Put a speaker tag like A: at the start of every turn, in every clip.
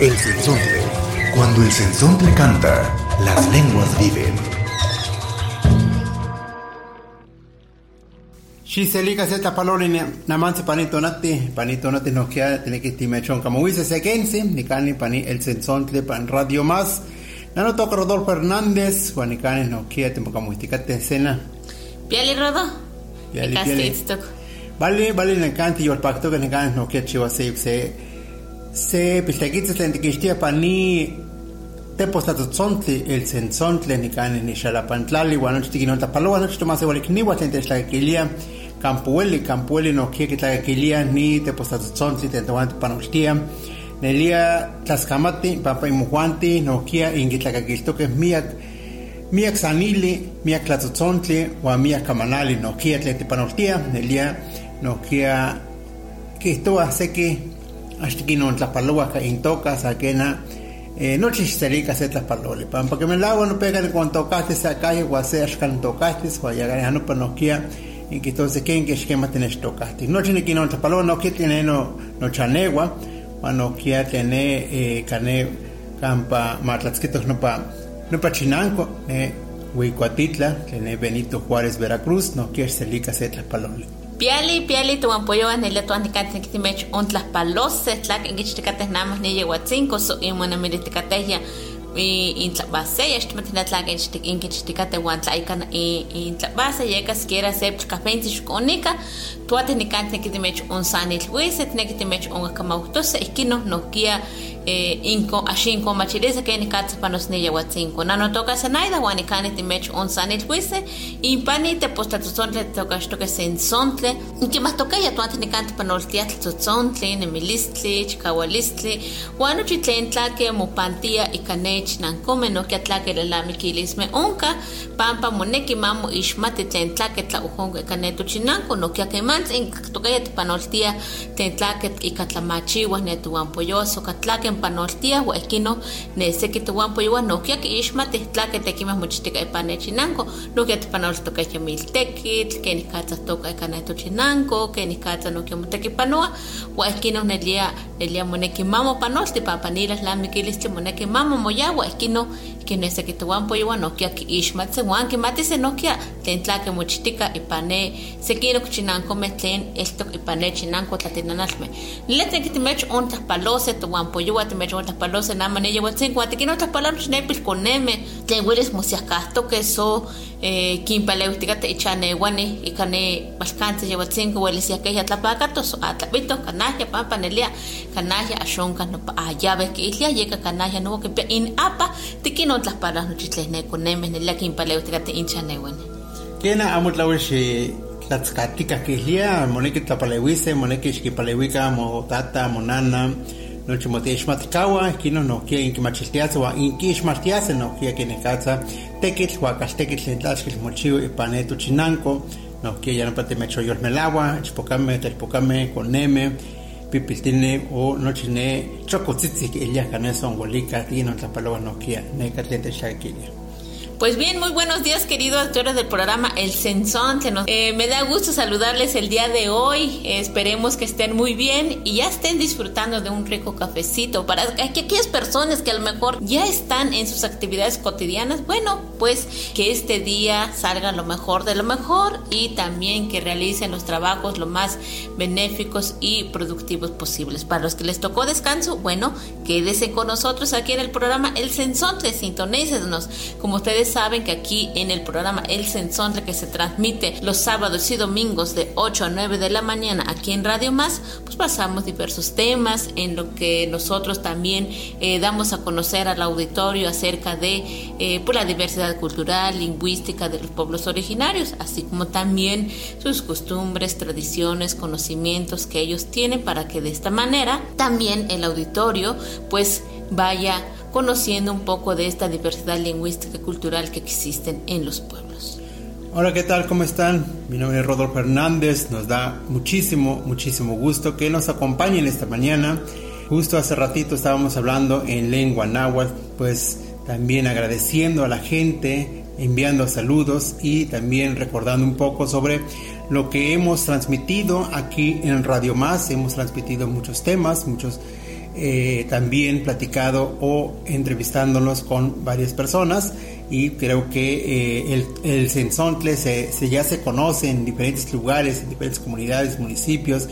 A: El sensontle. Cuando el sensontle canta, las lenguas viven.
B: Xiselika se tapaloli namansi panito nati, panito nati no kia tiene que timechon como huise sequensi, ni cani pani el sensontle pan radio más. Nano toca Rodolfo Hernández, guanicani no kia tempo como isticate escena.
C: Piali Rodo.
B: Piali, piali. Vale, vale, ne canti yo el pacto que ne cani no kia chiva se se se piltequitze tlen tiquixtia pani te postato tzontli el sensontle ni cani ni xalapantlali, guano chitiquino tapaloa, no chito más igual ikniwa tlen techlaquilia, campueli, campueli no kia que tlaquilia ni te postato tzontli tlen toante panoxtia, nelia tlascamati, papa imujuanti, no kia inquitlacaquiltoque miak, miak sanili, miak tlatzontli, o miak kamanali, no kia tlen tipanoltia, nelia no kia kihtoa seki axtiki non tlapaloa ka intoka sakena eh, no chixtelika se tlapaloli pampa que me lago no pega con tocaste sa calle o se axkan tocaste o ya gana pa no kia en que entonces ken que esquema tenés tocaste no tiene que no tlapaloa no que tiene no no chanegua o no kia tiene eh, cane campa matlatzquitos no pa no pa chinanco eh, Huicuatitla, tiene Benito Juárez, Veracruz, no selika se tlapaloli.
C: Piali, piali, tu ampoyo en el tuan ticate que timech on tlas palos, tlak en gichticate namas ni yehuatzinco, so y mona militicate ya y in tlabase, ya estimatina tlak en gichticate wan tlaikan in tlabase, yeka siquiera se cafenti shkonika, tu atinicante que timech on sanil huise, tiene que timech on kamautos, ikino no kia eh, inko ashinko machirisa que ni katsa panos ni yehuatzinco. Nano toca senaida, wanikani timech on sanil huise, impani te postatuzontle toca shtoke sensontle, que más toca ya tuante ni kanti panoltia tlutzontli, nemilistli, chikawalistli, wano chitlen tlake mupantia ikanech nankome no que tlake lelamikilisme onka, pampa moneki mamo ishmati tlen tlake tlaujongo ikanetu chinanko, no que kemantz in toca ya panoltia tlen tlake netuampoyoso, katlake panoltia wa ikino ne seki tuampoyowa no que ishmati tlake tekimah mochitika ipanechinanko, no que panoltoka yamiltekitl, que nikatsa toka ikanetu chinanko, que nikatsa no que motekipanoa, wa ikino nelia nelia moneki mamo panolti papanilas lamikilistli moneki mamo moya wa ikino que ne seki tuampoyowa no que ishmatse wan que matise no que tlen tlake mochitika ipane sekino chinanko me tlen estok ipane chinanko tlatinanalme. Letre que timech on tlapalose tuampoyowa timech on tlapalose namane yewatzen kuatikino tlapalaro chinepil koneme tlen wilis mosiakasto que so eh, kimpaleutikate ichanewani ikane balkanse yewatzen welis yakeya tlapakato so atlapito kanahya pampa nelia kanahya axonka nopa ayabe que ilia yeka kanahya no que in apa tikino tlapala no chitlene koneme nelia kimpaleutikate inchanewani.
B: Kena amo tlawish tlatzkatika kihlia, moneki tlapalewise, moneki xkipalewika mo tata, mo nana, nochi motiexmatikawa, kino no kia inkimachiltiase, wa inkixmartiase no kia kinekatza, tekitl, huakastekitl, intlaxkil mochiu, ipanetu chinanko, no kia ya no pate mechoyolmelawa, ichpokame, telpokame, koneme, pipiltine o nochi ne chocotzitzik ilia kaneson golika, tino tlapaloa no kia, ne katlete shakilia.
C: Pues bien, muy buenos días, queridos actores del programa El Sensón. Se nos- eh, me da gusto saludarles el día de hoy. Esperemos que estén muy bien y ya estén disfrutando de un rico cafecito. Para aqu- aquellas personas que a lo mejor ya están en sus actividades cotidianas, bueno, pues que este día salga lo mejor de lo mejor y también que realicen los trabajos lo más benéficos y productivos posibles. Para los que les tocó descanso, bueno, quédese con nosotros aquí en el programa El Sensón. Sintonícenos. Como ustedes saben que aquí en el programa El Sensontle que se transmite los sábados y domingos de 8 a 9 de la mañana aquí en Radio Más, pues pasamos diversos temas en lo que nosotros también eh, damos a conocer al auditorio acerca de eh, pues, la diversidad cultural, lingüística de los pueblos originarios, así como también sus costumbres, tradiciones, conocimientos que ellos tienen para que de esta manera también el auditorio pues vaya conociendo un poco de esta diversidad lingüística y cultural que existen en los pueblos.
B: Hola, ¿qué tal? ¿Cómo están? Mi nombre es Rodolfo Hernández. Nos da muchísimo, muchísimo gusto que nos acompañen esta mañana. Justo hace ratito estábamos hablando en lengua náhuatl, pues también agradeciendo a la gente, enviando saludos y también recordando un poco sobre lo que hemos transmitido aquí en Radio Más. Hemos transmitido muchos temas, muchos eh, también platicado o entrevistándonos con varias personas y creo que eh, el, el Sensontle se, ya se conoce en diferentes lugares, en diferentes comunidades, municipios,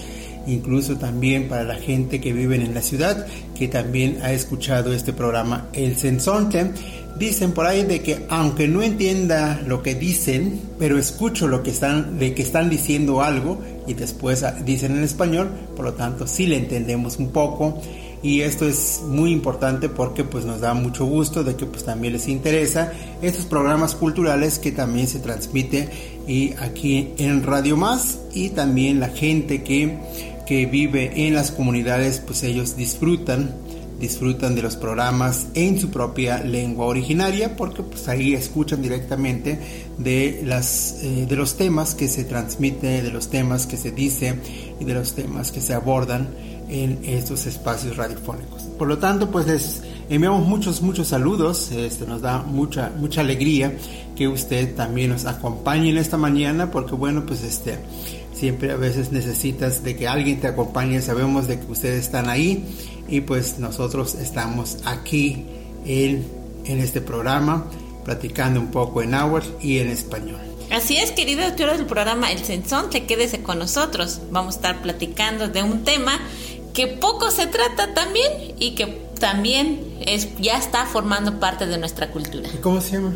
B: incluso también para la gente que vive en la ciudad, que también ha escuchado este programa El Sensontle. Dicen por ahí de que aunque no entienda lo que dicen, pero escucho lo que están, de que están diciendo algo y después dicen en español, por lo tanto sí le entendemos un poco y esto es muy importante porque pues nos da mucho gusto de que pues también les interesa estos programas culturales que también se transmite y aquí en Radio Más y también la gente que, que vive en las comunidades pues ellos disfrutan disfrutan de los programas en su propia lengua originaria porque pues ahí escuchan directamente de las eh, de los temas que se transmite de los temas que se dice y de los temas que se abordan en estos espacios radiofónicos. Por lo tanto, pues les enviamos muchos, muchos saludos. Este, nos da mucha, mucha alegría que usted también nos acompañe en esta mañana, porque bueno, pues este, siempre a veces necesitas de que alguien te acompañe. Sabemos de que ustedes están ahí y pues nosotros estamos aquí en, en este programa platicando un poco en náhuatl y en español.
C: Así es, queridos tú del programa El Sensón, te quédese con nosotros. Vamos a estar platicando de un tema que poco se trata también y que también es, ya está formando parte de nuestra cultura.
B: ¿Cómo se llama?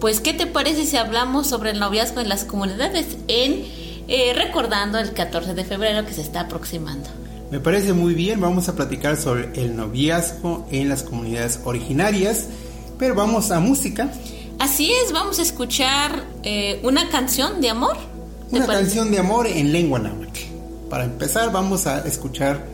C: Pues, ¿qué te parece si hablamos sobre el noviazgo en las comunidades en eh, recordando el 14 de febrero que se está aproximando?
B: Me parece muy bien, vamos a platicar sobre el noviazgo en las comunidades originarias, pero vamos a música.
C: Así es, vamos a escuchar eh, una canción de amor.
B: Una canción de amor en lengua náhuatl. Para empezar, vamos a escuchar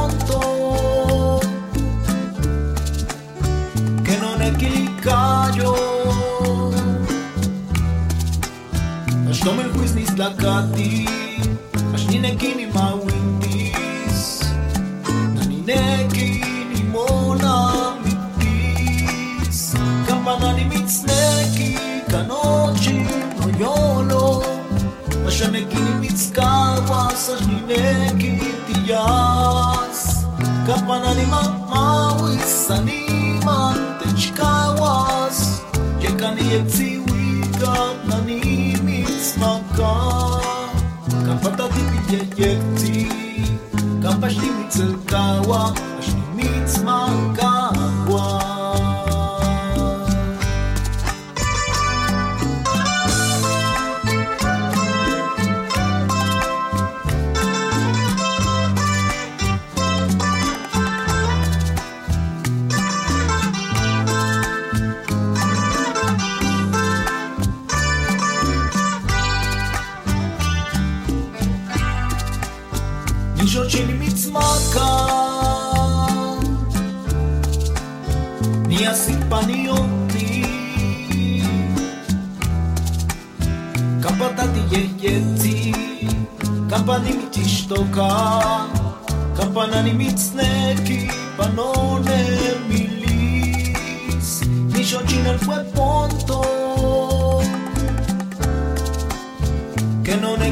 B: slagati Aš ni nekini ma wintis Na ni nekini mona mitis. Kampana ni mitzneki kanochi no yolo. Aš nekini mitskawas Aš ni nekini tiyas. Kampana ni mamawis Ani man techkawas Yekani yetziwikat Nani Nije si panio ti Kapata ti je jeci ti štoka Kapana mi cneki Panone mi lis Mi fue ponto Que non è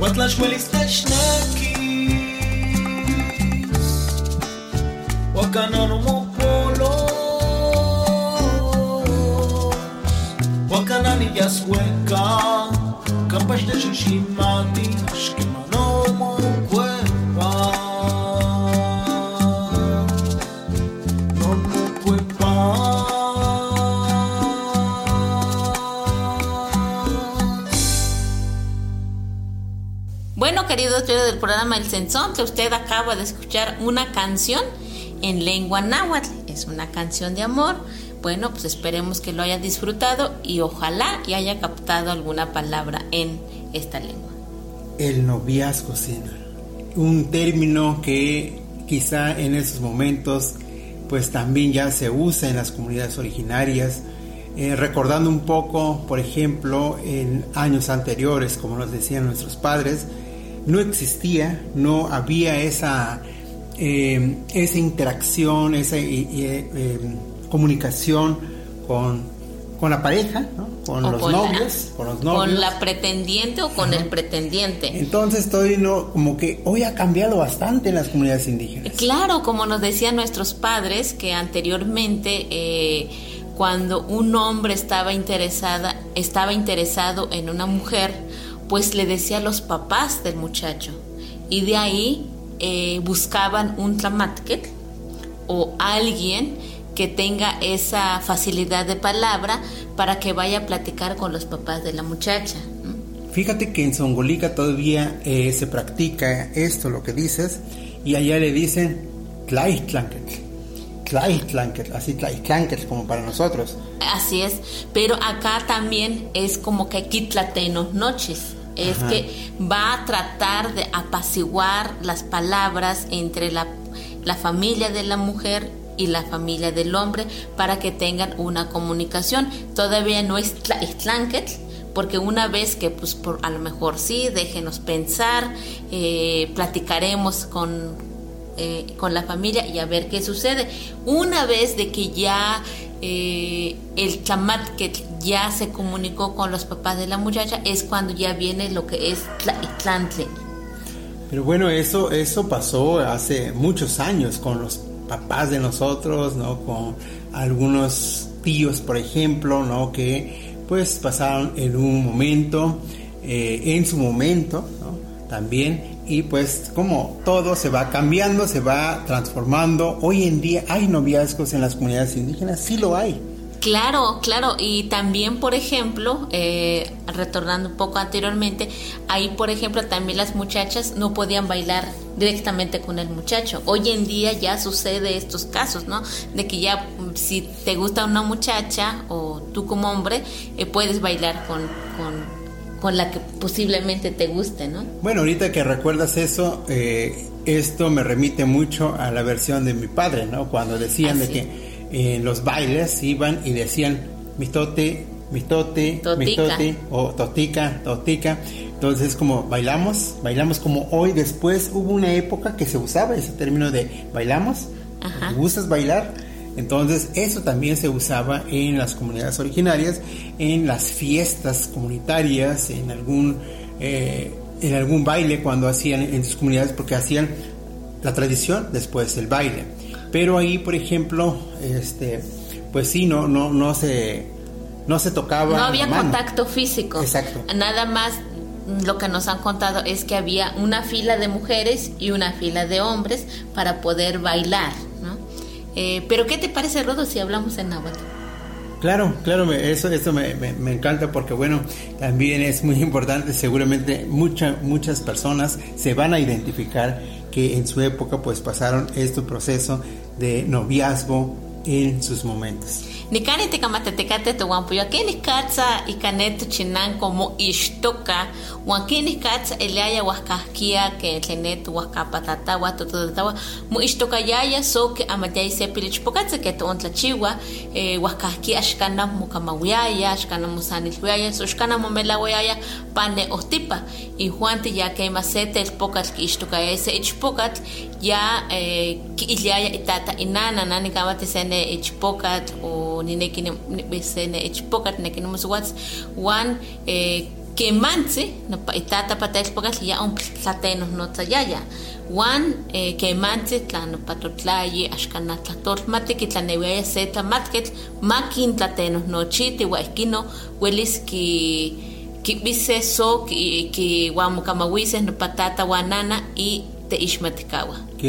D: واتلاش ولسلاش ناكيس وكان رمو بولو وكان نياس وكا كان باش دجن شي مادي
C: أشكي Queridos oyentes del programa El Sensón, que usted acaba de escuchar una canción en lengua náhuatl. Es una canción de amor. Bueno, pues esperemos que lo haya disfrutado y ojalá y haya captado alguna palabra en esta lengua.
B: El noviazgo, Sina. Un término que quizá en esos momentos pues también ya se usa en las comunidades originarias. Eh, recordando un poco, por ejemplo, en años anteriores, como nos decían nuestros padres, no existía, no había esa, eh, esa interacción, esa eh, eh, comunicación con, con la pareja, ¿no? con los
C: con la-
B: con los novios.
C: Con la pretendiente o con el pretendiente.
B: Entonces estoy no, como que hoy ha cambiado bastante en las comunidades indígenas.
C: Claro, como nos decían nuestros padres, que anteriormente eh, cuando un hombre estaba interesada, estaba interesado en una mujer, pues le decía a los papás del muchacho. Y de ahí eh, buscaban un tlamatquetl o alguien que tenga esa facilidad de palabra para que vaya a platicar con los papás de la muchacha.
B: Fíjate que en Songolica todavía eh, se practica esto, lo que dices, y allá le dicen Tlaixtlanquetl. Tlaixtlanquetl, así Tlaixtlanquetl como para nosotros.
C: Así es, pero acá también es como que quitlatenos noches. Es
B: Ajá.
C: que va a tratar de apaciguar las palabras entre la, la familia de la mujer y la familia del hombre para que tengan una comunicación. Todavía no es tla- es tlanquetl, porque una vez que pues por, a lo mejor sí, déjenos pensar, eh, platicaremos con, eh, con la familia y a ver qué sucede. Una vez de que ya eh, el chamat que ya se comunicó con los papás de la muchacha es cuando ya viene lo que es tla- tlantle.
B: Pero bueno, eso, eso pasó hace muchos años con los papás de nosotros, ¿no? Con algunos tíos, por ejemplo, ¿no? Que pues pasaron en un momento, eh, en su momento. También, y pues como todo se va cambiando, se va transformando. Hoy en día hay noviazgos en las comunidades indígenas, sí lo hay.
C: Claro, claro, y también, por ejemplo, eh, retornando un poco anteriormente, ahí, por ejemplo, también las muchachas no podían bailar directamente con el muchacho. Hoy en día ya sucede estos casos, ¿no? De que ya mm, si te gusta una muchacha o tú como hombre, eh, puedes bailar con, con, con la que posiblemente te guste, ¿no?
B: Bueno, ahorita que recuerdas eso, eh, esto me remite mucho a la versión de mi padre, ¿no? Cuando decían de que en los bailes iban y decían mitote, mitote,
C: Totica.
B: mitote, o totica, totica. Entonces, como bailamos, bailamos como hoy, después hubo una época que se usaba ese término de bailamos,
C: Ajá.
B: ¿te gustas bailar? Entonces, eso también se usaba en las comunidades originarias, en las fiestas comunitarias, en algún, eh, en algún baile cuando hacían en sus comunidades, porque hacían la tradición después el baile. Pero ahí, por ejemplo, este, pues sí, no, no, no se, no se tocaba
C: No había
B: mano.
C: contacto físico.
B: Exacto.
C: Nada más lo que nos han contado es que había una fila de mujeres y una fila de hombres para poder bailar. Eh, Pero ¿qué te parece, Rodo, si hablamos en náhuatl?
B: Claro, claro, eso, eso me, me- encanta porque, bueno, también es muy importante, seguramente mucha- muchas personas se van a identificar que en su época pues pasaron este proceso de noviazgo en sus momentos.
C: Nikani tikamatete tu wampuyo akini katsa ikanetu chinan como ishtoka wakini katsa eliaya wakahkia que tlenetu wakapatata watututawa mu ishtoka yaya so que amatay se pilichpokatsa que tu ontlachiwa eh, mu kamawiyaya ashkana mu sanilwiyaya so ashkana mu melawiyaya pane ostipa. Y juanti ya que masete el pokat que ishtoka ese ichpokat ya eh, ki iliaya itata inana nani kamati sene ichpokat o ninekini sene ichpokat nekini muswats wan eh, que mansi no pa itata pata ichpokat ya un tlatenos no tsayaya wan eh, que mansi tla no patotlayi ashkana tlatol matiki tlanewiaya se tlamatket makin tlatenos no chiti wa ikino welis ki kibise so ki ki wamukamawise no patata wanana y te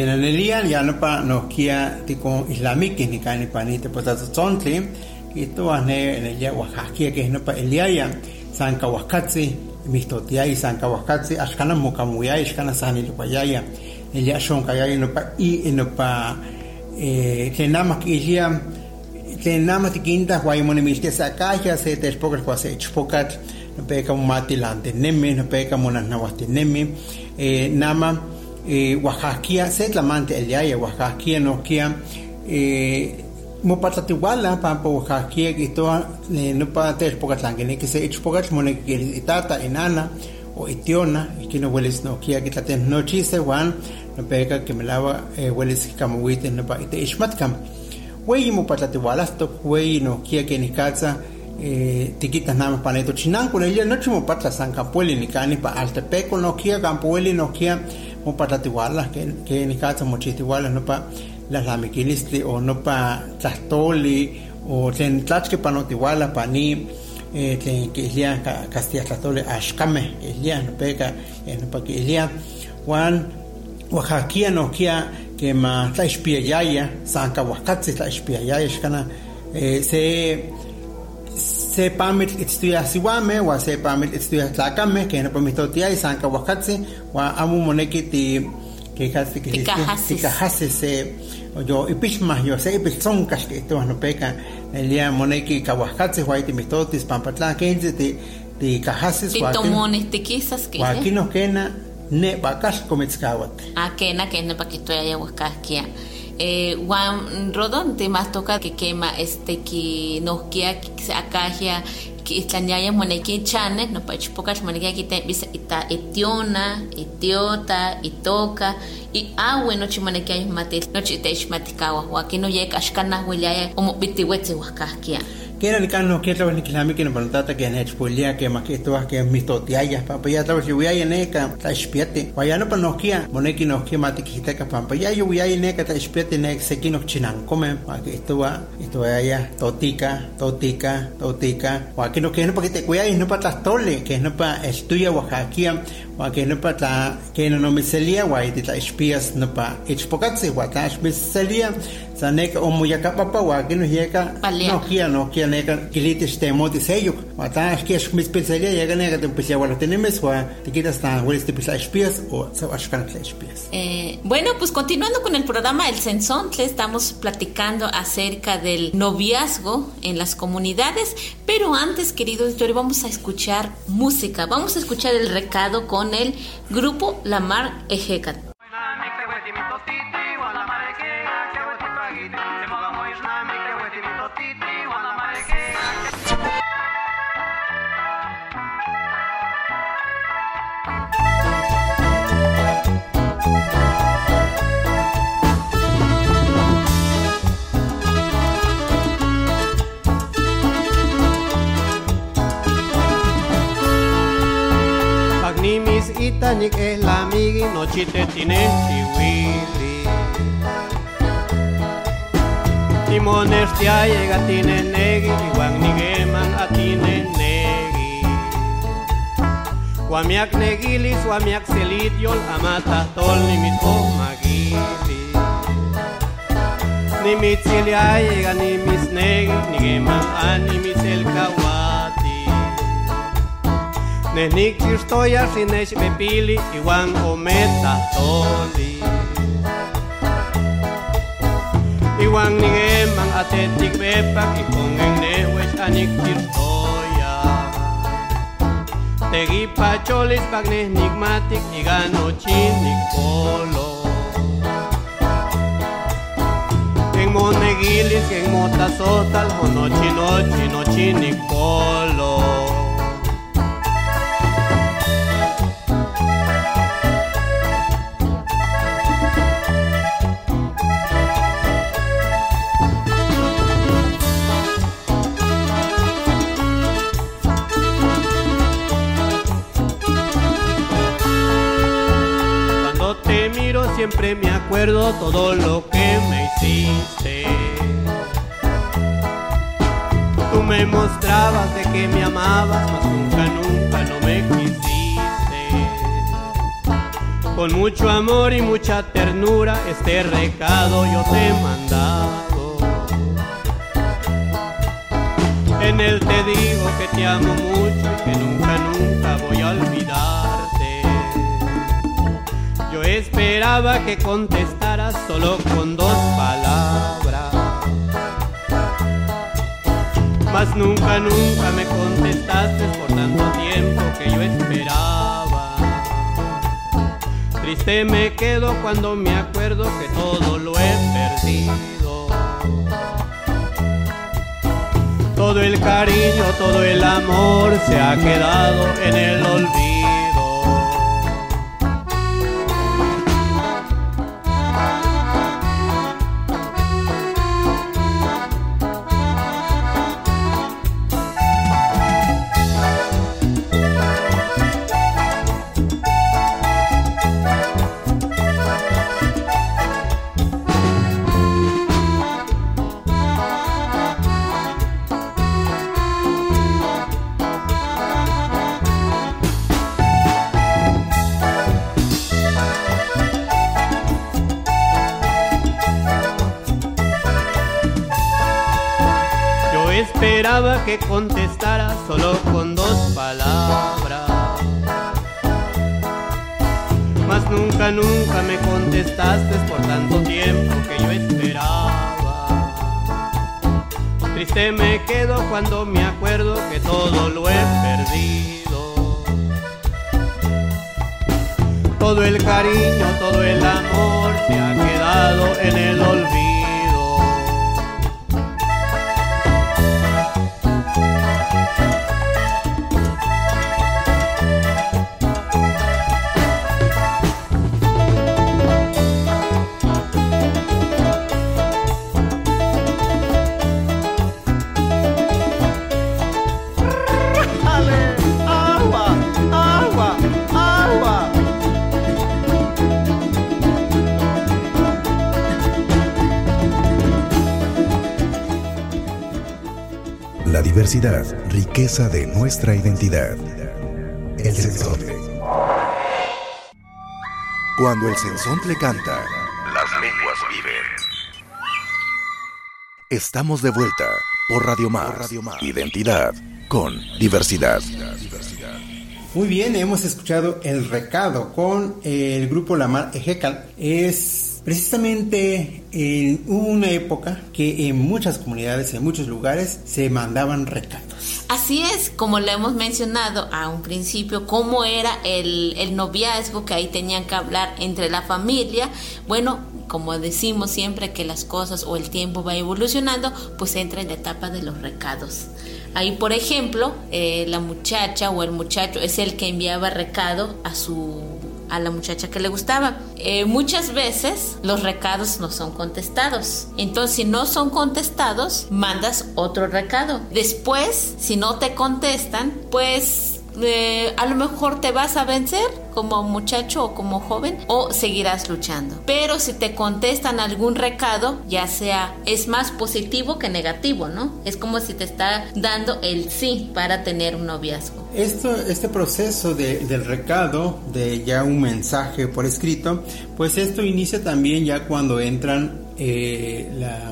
B: el día ya no pa no kia tico islamik ni cani panite potato tontli y to ane en el día Oaxaca que no pa el día ya san kawakatsi mistotia y san kawakatsi ashkana mukamuya ashkana sani lupayaya el día shon kaya no pa y no pa eh que nada más que día que nada más tiquinta guaymone milte sakaya se te chpokat no peka mati lante neme no peka monas nawasti neme. Eh nama eh, Oaxaquia, se tlamante el yaya Oaxaquia no kia eh, mo patlatiwala pampa Oaxaquia que toa eh, no pa ter pokatlangene que se pokat mone que itata enana o itiona que no hueles no kia que no chise wan no peka que me lava eh, hueles kamuite no pa ite ishmatkam wey mo patlatiwala sto wey no kia que ni katsa eh, tiquitas nada más paneto chinán con ella no chimo patla san ni cani pa altepeco no kia campueli no mo patlatiwala que que ni katsa mo chitiwala no pa las lamiquilistli o no pa tlastoli o tlen tlachke pa notiwala pa ni eh, tlen que ilia castilla tlastoli ashkame ilia no peka eh, no pa que ilia. Wan Oaxaquia no kia que ma tla ispiayaya san kahuacatzi tla ispiayaya xkana eh, se se pamit estudia siwame wa se pamit estudia tlakame que no pamitotia y san kahuacatzi wa amu moneki ti
C: tikahasis
B: se yo ipishma yo se ipilzonkas que esto no peca el día moneki kahuacatzi wa iti mitotis pampatla kenzi ti ti kahasis wa kin-
C: titomones tikisas que
B: wa aquí nos quena ne bakash kometzkawat
C: que no que eh, Juan Rodón te más toca que quema este que nos queda que acajia que extrañaya moneki chane no pa chpocas moneki que te visa ita etiona etiota y ah bueno chimoneki ay mate no chite ishmatikawa wa aquí no llega ashkana huilaya como bitiwetze huascasquia
B: Kena ni kano kia trabajo ni kilami que no palantata que ne expolia que ma que toas que mistotiaya pampa ya trabajo yo ya neka ta espiate vaya no pa no kia moneki no kia mate que hita pampa ya yo ya neka ta espiate ne se kino chinan come pa que esto va esto ya totica totica totica wa que no que no pa que te cuida y no pa tastole que no pa estudia Oaxaca wa que no pa ta que no no me selia wa y ta espias no pa expocatse wa ta espias sa neka o muyaka papa wa que no llega
C: Palea.
B: no kia no kia neka kilitis te moti
C: bueno, pues continuando con el programa El Sensontle, estamos platicando acerca del noviazgo en las comunidades, pero antes, queridos, Yori, vamos a escuchar música, vamos a escuchar el recado con el grupo Lamar Ejecat.
E: Itanik es la amigui nochite tine chiwili. monestia llega tine negi, iguan nigeman atine negi. Wamiak negilis, wamiak selitiol, amata tol nimit o magili. Nimitzilia llega nimis negi, Nehnik chistoya sinesh bepili, iguan ometa toli. Iwang nige mang atetik bepak ikongeng newes anik tirtoya. Tegi pacholis pag nigmatik igano chinik polo. Eng mo negilis eng mo tasotal hono chino chino chinik polo siempre me acuerdo todo lo que me hiciste. Tú me mostrabas de que me amabas, mas nunca, nunca no me quisiste. Con mucho amor y mucha ternura este recado yo te he mandado. En él te digo que te amo mucho y que nunca, nunca voy a olvidarte. Esperaba que contestaras solo con dos palabras. Mas nunca, nunca me contestaste por tanto tiempo que yo esperaba. Triste me quedo cuando me acuerdo que todo lo he perdido. Todo el cariño, todo el amor se ha quedado en el olvido. Que contestara solo con dos palabras. Mas nunca, nunca me contestaste por tanto tiempo que yo esperaba. Triste me quedo cuando me acuerdo que todo lo he perdido. Todo el cariño, todo el amor se ha quedado en el olvido.
A: Diversidad, riqueza de nuestra identidad. El sensontle. Cuando el sensontle canta, las lenguas viven. Estamos de vuelta por Radio Más. Identidad con diversidad.
B: Muy bien, hemos escuchado el recado con el grupo Lamar Ejecal. Es precisamente en una época que en muchas comunidades, en muchos lugares, se mandaban recados.
C: Así es, como lo hemos mencionado a un principio, cómo era el, el noviazgo que ahí tenían que hablar entre la familia. Bueno, como decimos siempre que las cosas o el tiempo va evolucionando, pues entra en la etapa de los recados. Ahí, por ejemplo, eh, la muchacha o el muchacho es el que enviaba recado a su a la muchacha que le gustaba. Eh, muchas veces los recados no son contestados. Entonces, si no son contestados, mandas otro recado. Después, si no te contestan, pues a lo mejor te vas a vencer como muchacho o como joven o seguirás luchando. Pero si te contestan algún recado, ya sea es más positivo que negativo, ¿no? Es como si te está dando el sí para tener un noviazgo.
B: Esto, este proceso de- del recado, de ya un mensaje por escrito, pues esto inicia también ya cuando entran eh, la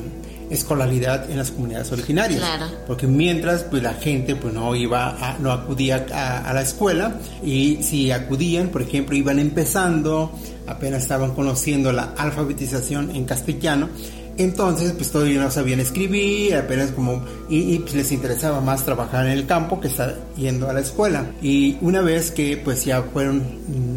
B: escolaridad en las comunidades originarias.
C: Claro.
B: Porque mientras pues la gente pues no iba a- no acudía a, a la escuela y si acudían, por ejemplo, iban empezando, apenas estaban conociendo la alfabetización en castellano, entonces pues todavía no sabían escribir, apenas como y, y, pues, les interesaba más trabajar en el campo que estar yendo a la escuela. Y una vez que pues ya fueron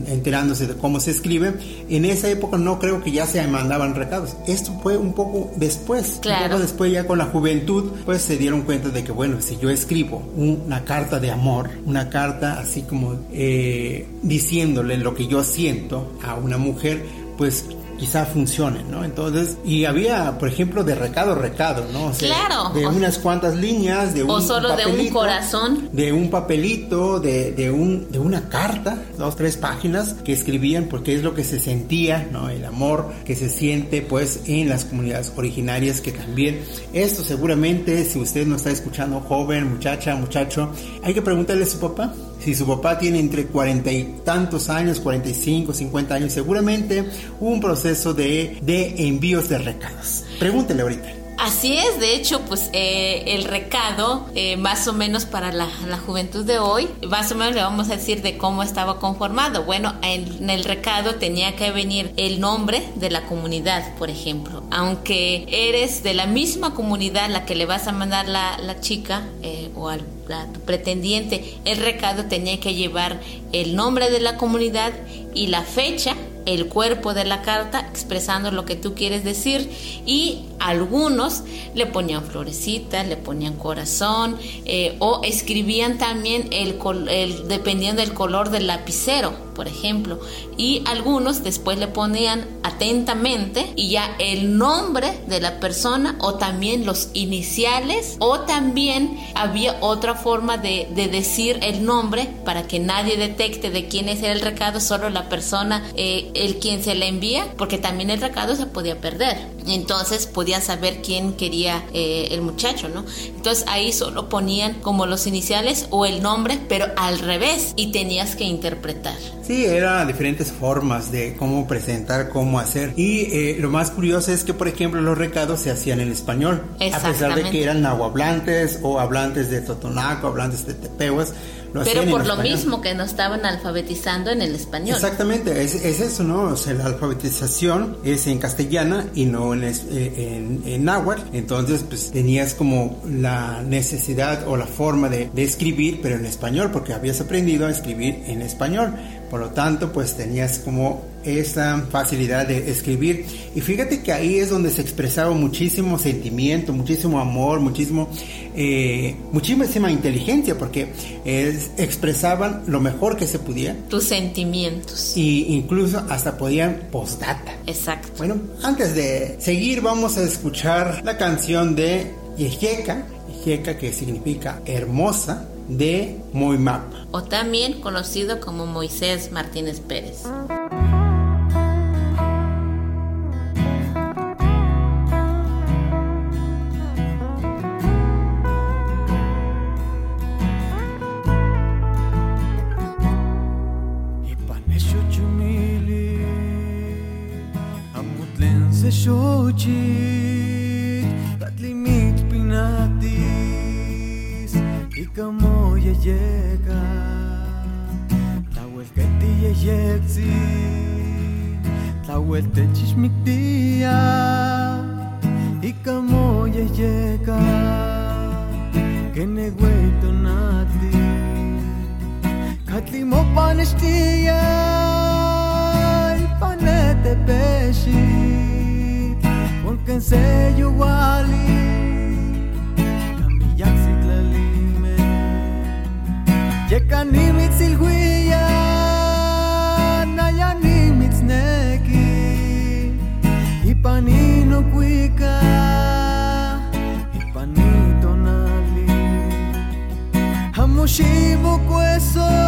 B: enterándose de cómo se escribe, en esa época no creo que ya se mandaban recados. Esto fue un poco después, un
C: Claro.
B: poco después ya con la juventud, pues se dieron cuenta de que, bueno, si yo escribo una carta de amor, una carta así como eh, diciéndole lo que yo siento a una mujer, pues quizá funcione, ¿no? Entonces, y había, por ejemplo, de recado a recado, ¿no? O sea,
C: Claro.
B: De unas cuantas líneas, de un
C: O solo de un
B: papelito,
C: corazón.
B: de un papelito, de, de, un, de una carta, dos, tres páginas que escribían porque es lo que se sentía, ¿no? El amor que se siente pues en las comunidades originarias que también esto seguramente si usted no está escuchando joven, muchacha, muchacho, hay que preguntarle a su papá. Si su papá tiene entre cuarenta y tantos años, 45, 50 años, seguramente hubo un proceso de, de envíos de recados. Pregúntele ahorita.
C: Así es, de hecho, pues eh, el recado, eh, más o menos para la, la juventud de hoy, más o menos le vamos a decir de cómo estaba conformado. Bueno, en, en el recado tenía que venir el nombre de la comunidad, por ejemplo. Aunque eres de la misma comunidad la que le vas a mandar la, la chica eh, o al tu pretendiente, el recado tenía que llevar el nombre de la comunidad y la fecha el cuerpo de la carta expresando lo que tú quieres decir y algunos le ponían florecitas, le ponían corazón eh, o escribían también el, dependiendo del color del lapicero, por ejemplo, y algunos después le ponían atentamente y ya el nombre de la persona o también los iniciales o también había otra forma de, de decir el nombre para que nadie detecte de quién es el recado, solo la persona, eh, el quien se le envía, porque también el recado se podía perder. Entonces podían saber quién quería eh, el muchacho, ¿no? Entonces ahí solo ponían como los iniciales o el nombre, pero al revés y tenías que interpretar.
B: Sí, eran diferentes formas de cómo presentar, cómo hacer. Y eh, lo más curioso es que, por ejemplo, los recados se hacían en español. A pesar de que eran nahuablantes o hablantes de Totonaco, hablantes de Tepehuas. Lo
C: Pero por lo
B: español.
C: mismo que nos estaban alfabetizando en el español.
B: Exactamente, es, es eso, ¿no? O sea, la alfabetización es en castellana y no en, es- eh, en, en náhuatl. Entonces, pues tenías como la necesidad o la forma de, de escribir, pero en español, porque habías aprendido a escribir en español. Por lo tanto, pues tenías como esa facilidad de escribir. Y fíjate que ahí es donde se expresaba muchísimo sentimiento, muchísimo amor, muchísimo, eh, muchísima inteligencia, porque es- expresaban lo mejor que se podía
C: Tus sentimientos.
B: y incluso hasta podían postdata.
C: Exacto.
B: Bueno, antes de seguir vamos a escuchar la canción de Yejeka, Yejeka que significa hermosa, de Moimap.
C: O también conocido como Moisés Martínez Pérez.
D: Τέτοιες μικτία Η καμόγια γέκα Και νεγουέ τον άκτη Κάτι μου πανεστία Η πανέτε πέσει. Πονκανσέ γιουάλι. Καμιλιάξει τλαλίμε Και κανίμι Chimo queso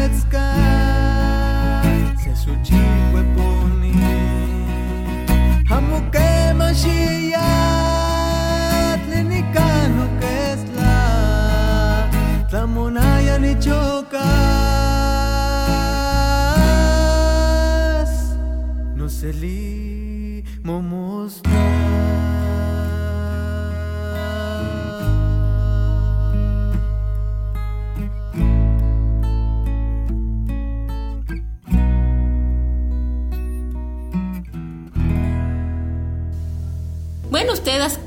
D: violet sky se suci quei poni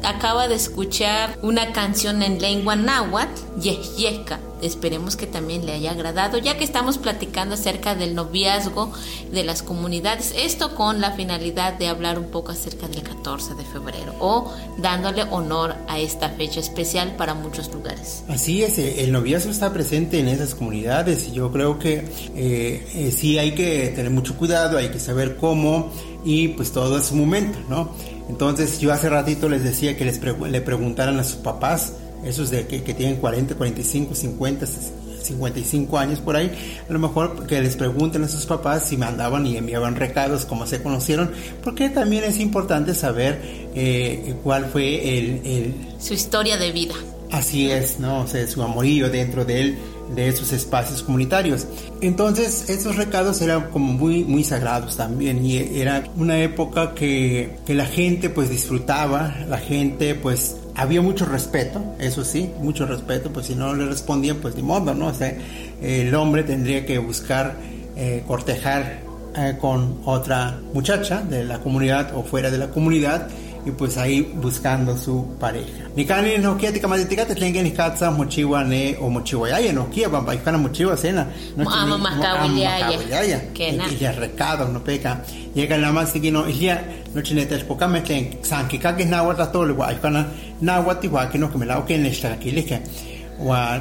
C: acaba de escuchar una canción en lengua náhuatl, Yesyeska. Esperemos que también le haya agradado, ya que estamos platicando acerca del noviazgo de las comunidades. Esto con la finalidad de hablar un poco acerca del 14 de febrero o dándole honor a esta fecha especial para muchos lugares.
B: Así es, eh, el noviazgo está presente en esas comunidades y yo creo que eh, eh, sí hay que tener mucho cuidado, hay que saber cómo y pues todo es su momento, ¿no? Entonces yo hace ratito les decía que les pregu- le preguntaran a sus papás, esos de que, que tienen 40, 45, 50, 55 años por ahí, a lo mejor que les pregunten a sus papás si mandaban y enviaban recados, cómo se conocieron, porque también es importante saber eh, cuál fue el- el,
C: Su historia de vida.
B: Así es, ¿no? O sea, su amorío dentro de él, de esos espacios comunitarios. Entonces, esos recados eran como muy, muy sagrados también y era una época que, que la gente pues disfrutaba, la gente pues había mucho respeto, eso sí, mucho respeto, pues si no le respondían pues ni modo, ¿no? O sea, el hombre tendría que buscar eh, cortejar eh, con otra muchacha de la comunidad o fuera de la comunidad y pues ahí buscando su pareja. Nikani no kia tika matitika te tlengue nikatsa mochiwa ne o mochiwa yaya no kia bamba ikana mochiwa sena no
C: Ama mahkawiliaya. Kena.
B: y ya recado no peca llega la más que no ya no chinete es poca me tlen sanki kage na wata tole wa ikana na wati wa que no que me la o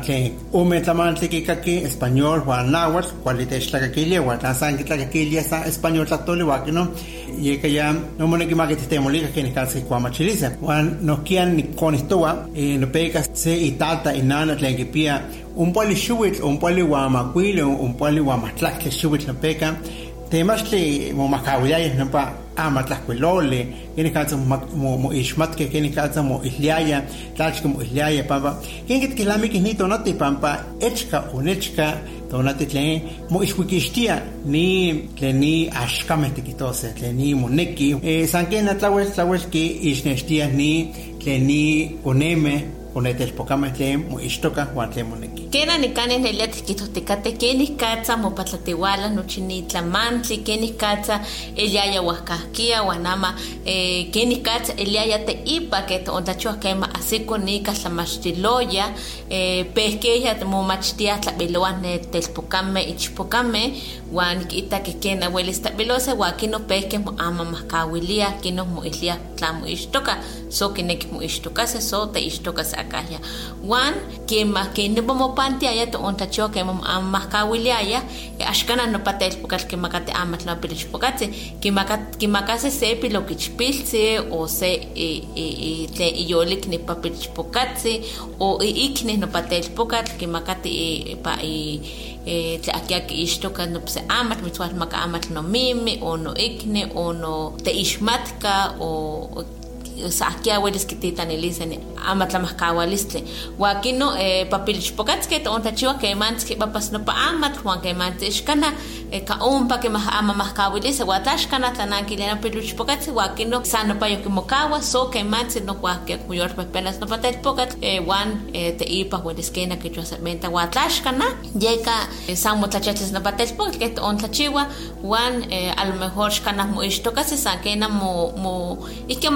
B: que ume kaki español wa náhuatl cualite es la que le wa tan sanki la que le está español la tole wa que no y que ya no mone que más que te molika que ni casi kwa machiliza wa no kian ni con esto wa no peca se y tata y nana tlen que pia un poli shuwit un poli wa makwilo un poli wa matlak que shuwit no peca temas que mo makawiyay no pa ama tlakuelole kini kansa mo mo mo ishmat ke kini kansa mo ihliaya tach mo ihliaya pampa kin kit kilami kinito nati pampa echka unechka tonati tlen mo ishwikishtia ni tlen ni ashkameh tikitose tlen ni moneki. Eh, san ken atlawel tlawel ki ishneshtia ni tlen ni koneme konetelpokame tlen mo ishtoka huan tlen moneki
C: Kena nikani nelia tikitotikate kenih katsa mopatlatiwala nochi ni tlamantli kenih katsa eliaya huascahkia wanama eh, kenih katsa eliaya te ipa que ontlachoa kema asiko nika tlamachtiloya eh, pehkeya momachtia tlabiloa ne telpokame ichpokame wan nikita que kena welis tlabilose wan kino pehke mo ama mahkawilia kino mo ilia tlamo ishtoka so kineki mo ishtokase so te ishtokase kakaya wan que más que no vamos panti allá to onta cho que más kawilia ashkana no patel pokal que makate amat la pilish pokate que makat que makase se pilo que chpilse o se e e te yolik ni papilish pokate o ikne no patel pokal que makate pa e eh, tlakia que ishtoka no pse amat mitzual maka amat no mimi o no ikne o no te ishmatka o sahkia welis kititanilisani ama tlamahkawalistli wakino eh, papilixpokatski toontachiwa kemantzki papas nopa amatl huan kemantzki ixkana eh, ka ompa ke mah ama mahkawilisa watlaxkana tlanankiliana pilixpokatzi wakino sa nopa yokimokawa so kemantzki nokuahkia kuyorpepenas nopa telpokatl eh, wan eh, te ipa welis kena kichwasamenta watlaxkana yeka eh, san motlachachis nopa telpokatl ke toontachiwa wan eh, a lo mejor xkanah moixtokatzi san kena mo, mo ikkia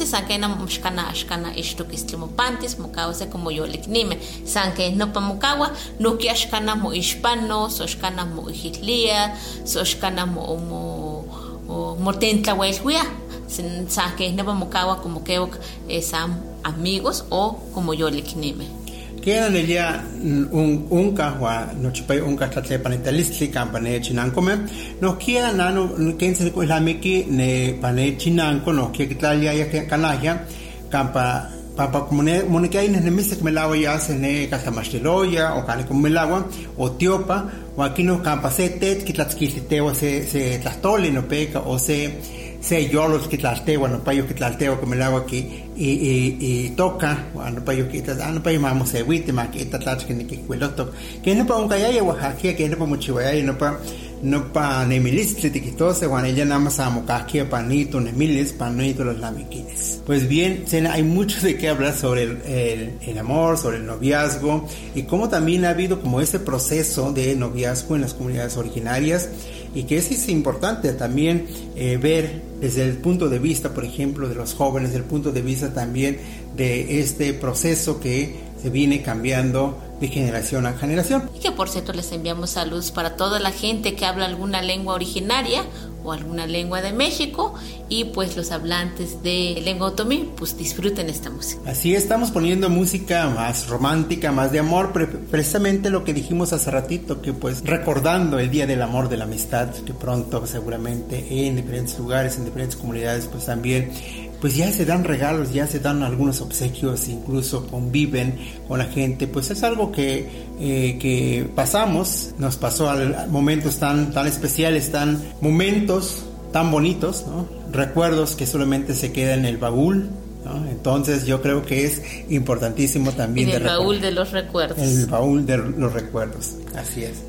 C: mokamawisi san kena xkana axkana ixtokistli mopantis mokawase como yoliknimeh san ken nopa mokawa nohki axkana moixpano so xkana moijitlia so xkana mo mo o- motentlauelhuia Sin- san ken nopa mokawa como kewak eh, san amigos o como yoliknimeh
B: Quedan ella un unca wa no chipay unca tatle panetalistli campa ne chinanco me. No queda nano kense ko islamiki ne pane chinanco no que tlalia ya que canalla campa papa como ne monike ay ne mise que me lawa ya se ne casa masteloya o cane como me lawa o tiopa o aquí no campa se tet que tlatzquiliteo se se tlastoli no peca o se se yolos que tlaltewa no payo que me lawa que y, y, y toca no payo que ta no payo mamo se wite ma que ta tlach que ni que cueloto que no pa un cayaya oaxaca que no pa muchiwaya no pa no pa nemilis tletiquitose wan ella nada más amo caquia panito nemilis panito los lamiquines pues bien hay mucho de qué hablar sobre el, el, el amor sobre el noviazgo y cómo también ha habido como ese proceso de noviazgo en las comunidades originarias y que es importante también eh, ver desde el punto de vista, por ejemplo, de los jóvenes, desde el punto de vista también de este proceso que se viene cambiando de generación a generación.
C: Y que por cierto les enviamos saludos para toda la gente que habla alguna lengua originaria o alguna lengua de México y pues los hablantes de lengua otomí pues disfruten esta música.
B: Así estamos poniendo música más romántica, más de amor, pre- precisamente lo que dijimos hace ratito, que pues recordando el Día del Amor, de la Amistad, que pronto seguramente en diferentes lugares, en diferentes comunidades, pues también pues ya se dan regalos, ya se dan algunos obsequios, incluso conviven con la gente, pues es algo que, eh, que pasamos, nos pasó a momentos tan, tan especiales, tan momentos tan bonitos, ¿no? recuerdos que solamente se quedan en el baúl, ¿no? entonces yo creo que es importantísimo también
C: En el
B: de
C: baúl
B: recordar-
C: de los recuerdos.
B: el baúl de los recuerdos, así es.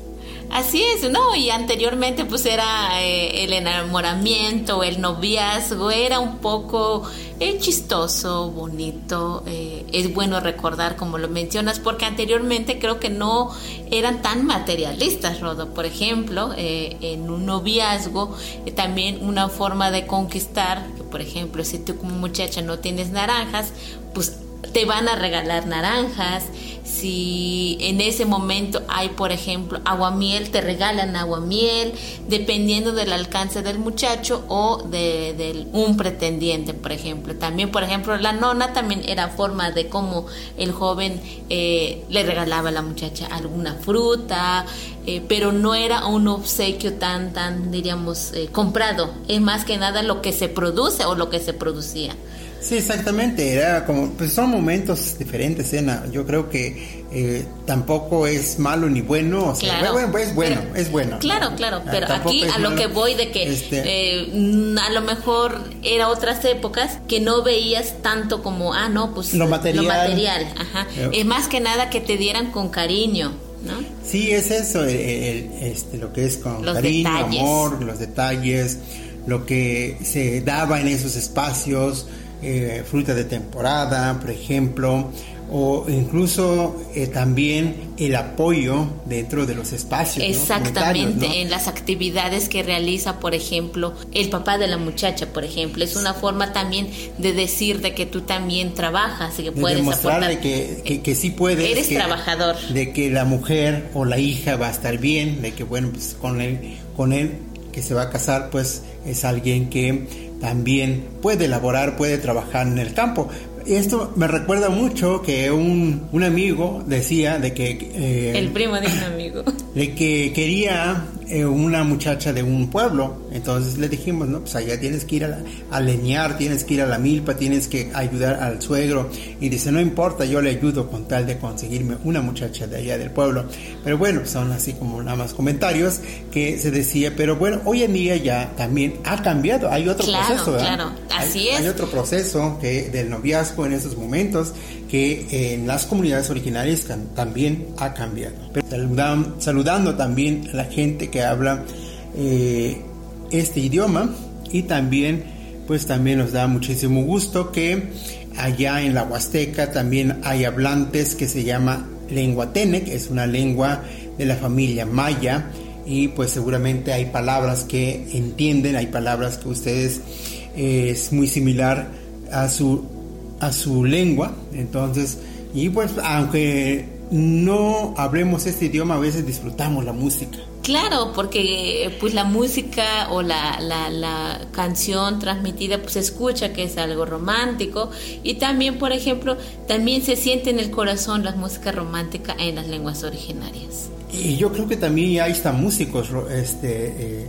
C: Así es, ¿no? Y anteriormente pues era eh, el enamoramiento, el noviazgo, era un poco eh, chistoso, bonito. eh, es bueno recordar como lo mencionas, porque anteriormente creo que no eran tan materialistas, Rodo. Por ejemplo, en un noviazgo también una forma de conquistar, que por ejemplo, si tú como muchacha no tienes naranjas, pues te van a regalar naranjas. Si en ese momento hay, por ejemplo, aguamiel, te regalan aguamiel, dependiendo del alcance del muchacho o de, un pretendiente, por ejemplo. También, por ejemplo, la nona también era forma de cómo el joven eh, le regalaba a la muchacha alguna fruta, eh, pero no era un obsequio tan, tan, diríamos, eh, comprado. Es más que nada lo que se produce o lo que se producía.
B: Sí, exactamente, era como, pues son momentos diferentes, Ena. Yo creo que eh, tampoco es malo ni bueno, o sea,
C: Claro.
B: bueno, es bueno,
C: Pero-
B: es bueno.
C: Claro, claro,
B: Ah,
C: pero
B: tampoco
C: aquí a lo
B: malo.
C: que voy de que
B: Este,
C: eh, a lo mejor era otras épocas que no veías tanto como, ah, no, pues
B: Lo material.
C: material, ajá.
B: Eh.
C: Es más que nada que te dieran con cariño, ¿no?
B: Sí, es eso, el- el- este, lo que es con
C: Los
B: cariño,
C: detalles.
B: amor, los detalles, lo que se daba en esos espacios, eh, fruta de temporada, por ejemplo, o incluso eh, también el apoyo dentro de los espacios.
C: Exactamente, en las actividades que realiza, por ejemplo, el papá de la muchacha, por ejemplo, es una forma también de decir de que tú también trabajas y que
B: de
C: puedes
B: demostrarle
C: aportar.
B: que, que, que sí puedes.
C: Eres
B: que-
C: trabajador.
B: De que la mujer o la hija va a estar bien, de que bueno, pues con él, con él que se va a casar, pues es alguien que también puede elaborar, puede trabajar en el campo. esto me recuerda mucho que un, un amigo decía de que... eh,
C: El primo de un amigo.
B: de que quería eh, una muchacha de un pueblo. Entonces le dijimos, no, pues allá tienes que ir a, la- a leñar, tienes que ir a la milpa, tienes que ayudar al suegro. Y dice, no importa, yo le ayudo con tal de conseguirme una muchacha de allá del pueblo. Pero bueno, son así como nada más comentarios que se decía, pero bueno, hoy en día ya también ha cambiado, hay otro
C: Claro,
B: proceso. ¿verdad?
C: claro, así
B: Hay-
C: es.
B: Hay otro proceso que del noviazgo en esos momentos que eh, en las comunidades originarias también ha cambiado. Pero saludan- saludando también a la gente que habla eh, este idioma y también pues también nos da muchísimo gusto que allá en la Huasteca también hay hablantes que se llama lengua Tenec, es una lengua de la familia maya y pues seguramente hay palabras que entienden, hay palabras que ustedes eh, es muy similar a su a su lengua, entonces y pues aunque no hablemos este idioma a veces disfrutamos la música.
C: Claro, porque pues la música o la, la, la canción transmitida pues se escucha que es algo romántico y también, por ejemplo, también se siente en el corazón la música romántica en las lenguas originarias.
B: Y yo creo que también hay hasta músicos, este, eh,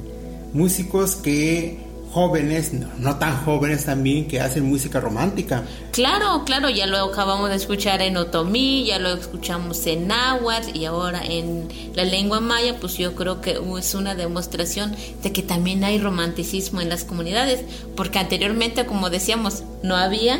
B: músicos que jóvenes, no, tan jóvenes también, que hacen música romántica.
C: Claro, claro, ya lo acabamos de escuchar en otomí, ya lo escuchamos en náhuatl y ahora en la lengua maya, pues yo creo que es una demostración de que también hay romanticismo en las comunidades, porque anteriormente, como decíamos, no había,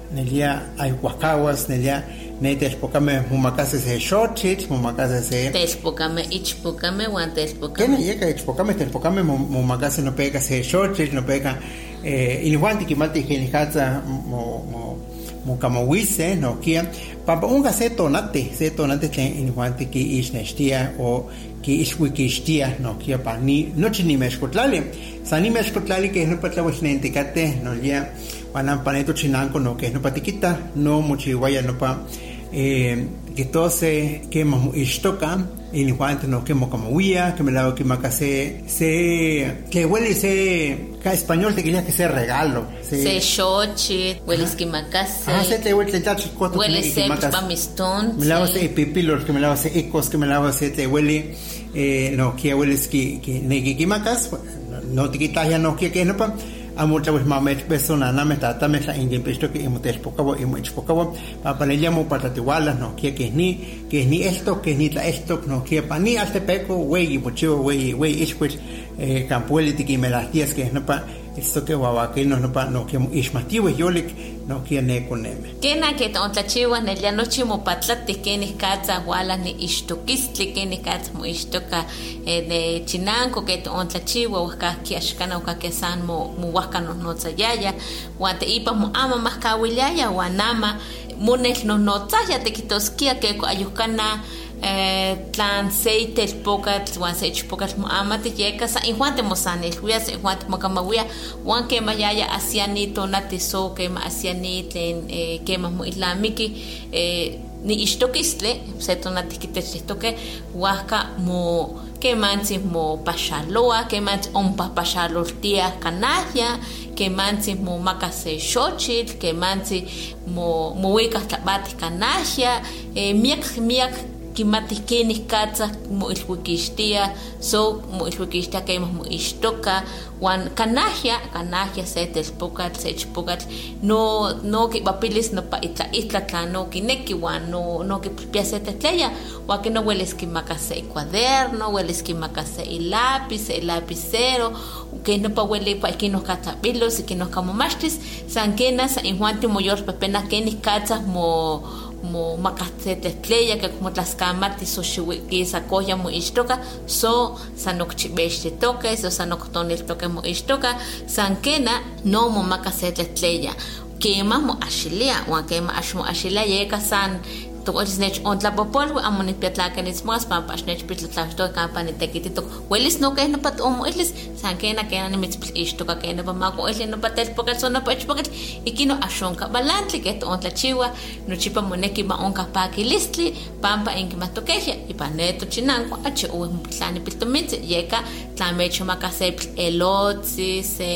B: nelia hay huacahuas, nelia ne telpokame mumakase se xochitl, mumakase se...
C: Telpocame, ichpocame, huan
B: Kena
C: telpocame.
B: yeka mo mo makasi no pega se xochitl no pega eh inihuanti kimati kinikatza mo mo mo kamowise no kia. Papa unga se tonate se tonate tlen inihuanti ki ixnextia o ki ixhuikixtia no kia pa ni nochi ni mexkotlali sa ni mexkotlali que no paneto chinanko no que no patikita no mochiwaya no pa eh, que todo se quema ishtoka y ni cuanto no quemo como huía que me la que maca se se que huele se ca español te quería que sea regalo
C: Se xochit, hueles quimacase,
B: ah se te huele tachi coto
C: hueles se pamistón.
B: me lavo se pipilos que me lavo se ecos que me lavo se te huele eh, no que hueles que que ne que macas no te quitas ya no que que no pa amor pues mama persona na me tata me la ingin pesto que hemos despocado hemos expocado para le llamo para te igualas no que que ni que ni esto que ni la esto no que pa ni al te peco güey y mucho güey güey es pues eh campueli que me las días que no pa esto que guava que no no pa no que ismativo yo le no que ne con neme
C: Kena que ontlachiwas nel ya nochi mopatlatih kenih katza wala ni ixtokistli kenih katza mo ixtoka eh, de chinanko que ontlachiwa wahkahki axkana wahkahki san mo mowahka nohnotzayaya uan teipa mo ama mahkawiliaya uan ama monel nohnotzaya tekitoskia que ayuhkana tlan se telpokatl uan se ichpokatl mo ama tiyeka sa injuan temosanilhuia sa injuan temokamauia uan kema yaya asiani tonati so kema asiani tlen eh, kema mo islamiki eh, ni ixtokistli se tonati kitechihtoke huajka mo kemantzin mo paxaloa kemantzin ompa paxaloltia kanahya kemantzin mo maka se xochitl kemantzin mo mowikah tlabatih kanahya eh, miak miak kimatih kenih katza moilhuikixtia so moilhuikixtia kemah moixtoka uan kanahya kanahya se telpokatl se ichpokatl no no kipapilis nopa itla itla tlan no kineki uan no no kipia se tetleya uan que no hueles kimaka se cuaderno hueles kimaka se ilápiz se lapicero que no pa huele pa que nos catzapilos y que nos camomachtis san kena sa injuan timoyor pepena kenih katzas mo mo makatetleya que como tlaskamati so xiwiki sa kohya mo ixtoka so sanokchibextitoka so sanoktoniltoka mo ixtoka san kena no mo makasetetleya kema mo axilia uan kema ax mo axilia yeka san tokolis nech ontlapopolwi amo nikpiatlakenismoas pampa xnechpitlotlaxtoka kampa nitekititok welis nokeh nopa tomoilis san kena kena nimitzpilixtoka ken nopa makoili nopa telpokatl so nopa ichpokatl ikino axonka balantli keh toontlachiwa nochipa moneki ma onka pakilistli pampa inkimatokehya ipan ne tochinanko achi uweh mopitlani piltomitzi yeka tlamechomaka sepil elotzi se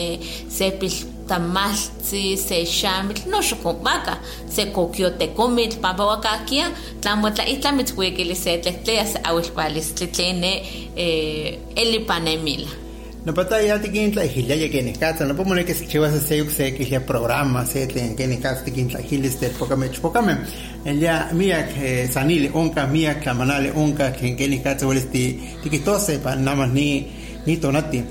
C: sepil tamaltzi se xamitl noxo konpaka se kokiotekomitl pampa wakakia tlamotlaihtla mitzkuikili se tlehtleya se awilkualistli tlene eh, elipanemila
B: Napata ya tikin tla hilla ya kene kata, no pomone que se chivas se yuk se que ya programa se tlen kene kata tikin tla hilis te pokame chpokame. Ella mia que sanile onka mia que manale onka que kene kata wales ti tikitose pa nada ni ni tonati.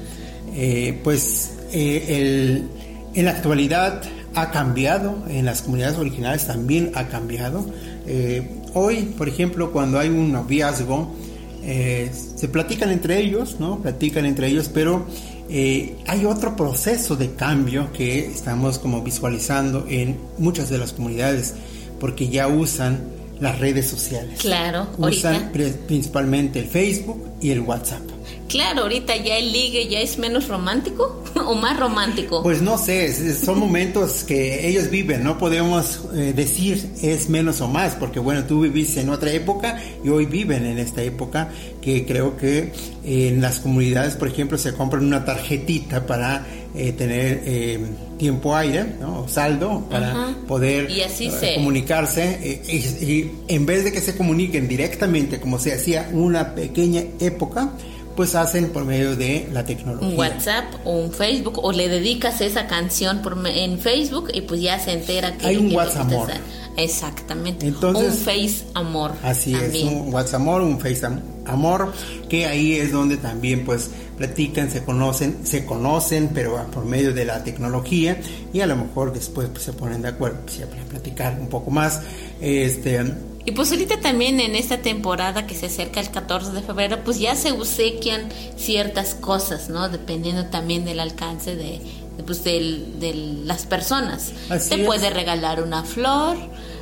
B: Eh, pues eh, el, en la actualidad ha cambiado, en las comunidades originales también ha cambiado. Eh, hoy, por ejemplo, cuando hay un noviazgo, eh, se platican entre ellos, ¿no? Platican entre ellos, pero eh, hay otro proceso de cambio que estamos como visualizando en muchas de las comunidades, porque ya usan las redes sociales.
C: Claro,
B: Usan
C: ahorita.
B: principalmente el Facebook y el WhatsApp.
C: Claro, ahorita ya el ligue ya es menos romántico o más romántico.
B: Pues no sé, son momentos que ellos viven, no podemos eh, decir es menos o más, porque bueno, tú viviste en otra época y hoy viven en esta época, que creo que eh, en las comunidades, por ejemplo, se compran una tarjetita para eh, tener eh, tiempo aire, ¿no? Saldo, para
C: Ajá.
B: poder
C: Y así se-
B: comunicarse, y, y en vez de que se comuniquen directamente como se hacía una pequeña época, pues hacen por medio de la tecnología.
C: un WhatsApp o un Facebook o le dedicas esa canción por en Facebook y pues ya se entera que
B: Hay un
C: que
B: WhatsApp amor.
C: Exactamente.
B: Entonces-
C: un Face amor.
B: Así
C: también.
B: es, un WhatsApp amor, un Face am- amor, que ahí es donde también pues platican, se conocen, se conocen, pero por medio de la tecnología y a lo mejor después pues, se ponen de acuerdo pues, ya para platicar un poco más. Este,
C: Y pues ahorita también en esta temporada que se acerca el 14 de febrero, pues ya se obsequian ciertas cosas, ¿no? Dependiendo también del alcance de, de, pues, del- de las personas.
B: Así
C: te
B: es.
C: puede regalar una flor,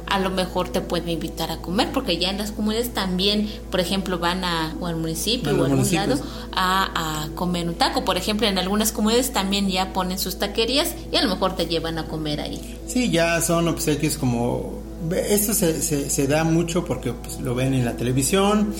C: a lo mejor te puede invitar a comer, porque ya en las comunidades también, por ejemplo, van a, o al municipio o a algún lado a, a comer un taco. Por ejemplo, en algunas comunidades también ya ponen sus taquerías y a lo mejor te llevan a comer ahí.
B: sí, ya son obsequios como... Esto se, se, se da mucho porque pues, lo ven en la televisión,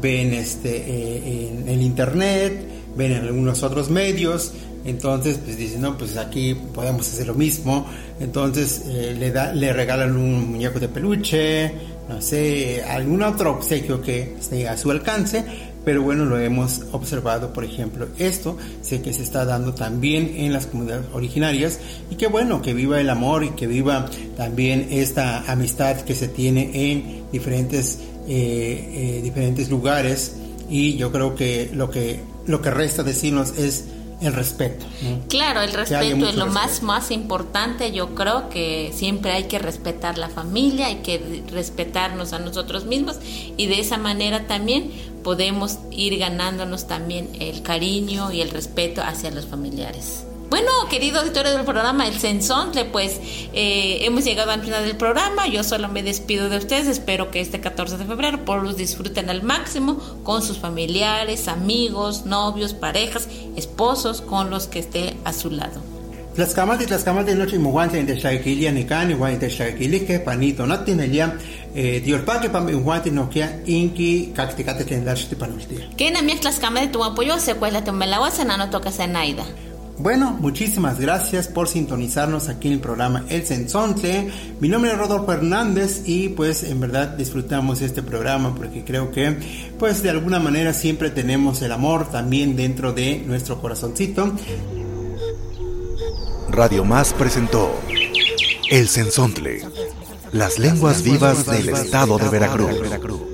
B: ven este, eh, en el internet, ven en algunos otros medios, entonces pues dicen, no, pues aquí podemos hacer lo mismo, entonces eh, le, da, le regalan un muñeco de peluche, no sé, algún otro obsequio que esté a su alcance, pero bueno, lo hemos observado, por ejemplo, esto, sé que se está dando también en las comunidades originarias y que bueno, que viva el amor y que viva también esta amistad que se tiene en diferentes, eh, eh, diferentes lugares. Y yo creo que lo que, lo que resta decirnos es el respeto. ¿no?
C: Claro, el respeto es lo más más importante. Yo creo que siempre hay que respetar la familia, hay que respetarnos a nosotros mismos y de esa manera también podemos ir ganándonos también el cariño y el respeto hacia los familiares. Bueno, querido auditorio del programa El Sensontle, pues eh, hemos llegado al final del programa. Yo solo me despido de ustedes. Espero que este 14 de febrero por los disfruten al máximo con sus familiares, amigos, novios, parejas, esposos, con los que esté a su lado.
B: Tlaxcamati, Tlaxcamati, noche muguante en Tlaxcaquilia, Nicani, igual en Tlaxcaquilisque, panito, natin, elia, eh, diorpaque, pam, muguante, noquia, inki, cacticate, tendarte, panultia.
C: Que en mi clascama de tu apoyo se cuela tu melagua, no toca naida.
B: Bueno, muchísimas gracias por sintonizarnos aquí en el programa El Sensontle. Mi nombre es Rodolfo Hernández y pues en verdad disfrutamos este programa porque creo que pues de alguna manera siempre tenemos el amor también dentro de nuestro corazoncito.
A: Radio Más presentó El Sensontle, las lenguas vivas del estado de Veracruz.